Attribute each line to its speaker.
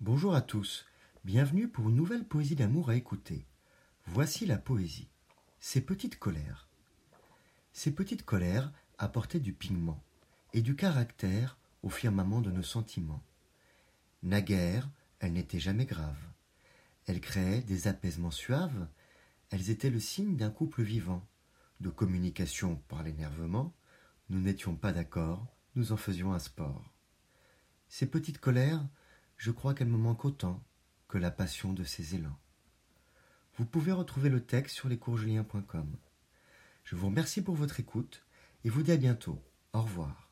Speaker 1: Bonjour à tous, bienvenue pour une nouvelle poésie d'amour à écouter. Voici la poésie. Ces petites colères. Ces petites colères apportaient du pigment et du caractère au firmament de nos sentiments. Naguère, elles n'étaient jamais graves. Elles créaient des apaisements suaves, elles étaient le signe d'un couple vivant, de communication par l'énervement, nous n'étions pas d'accord, nous en faisions un sport. Ces petites colères, je crois qu'elles me manquent autant que la passion de ces élans. Vous pouvez retrouver le texte sur lescoursjulien.com. Je vous remercie pour votre écoute et vous dis à bientôt. Au revoir.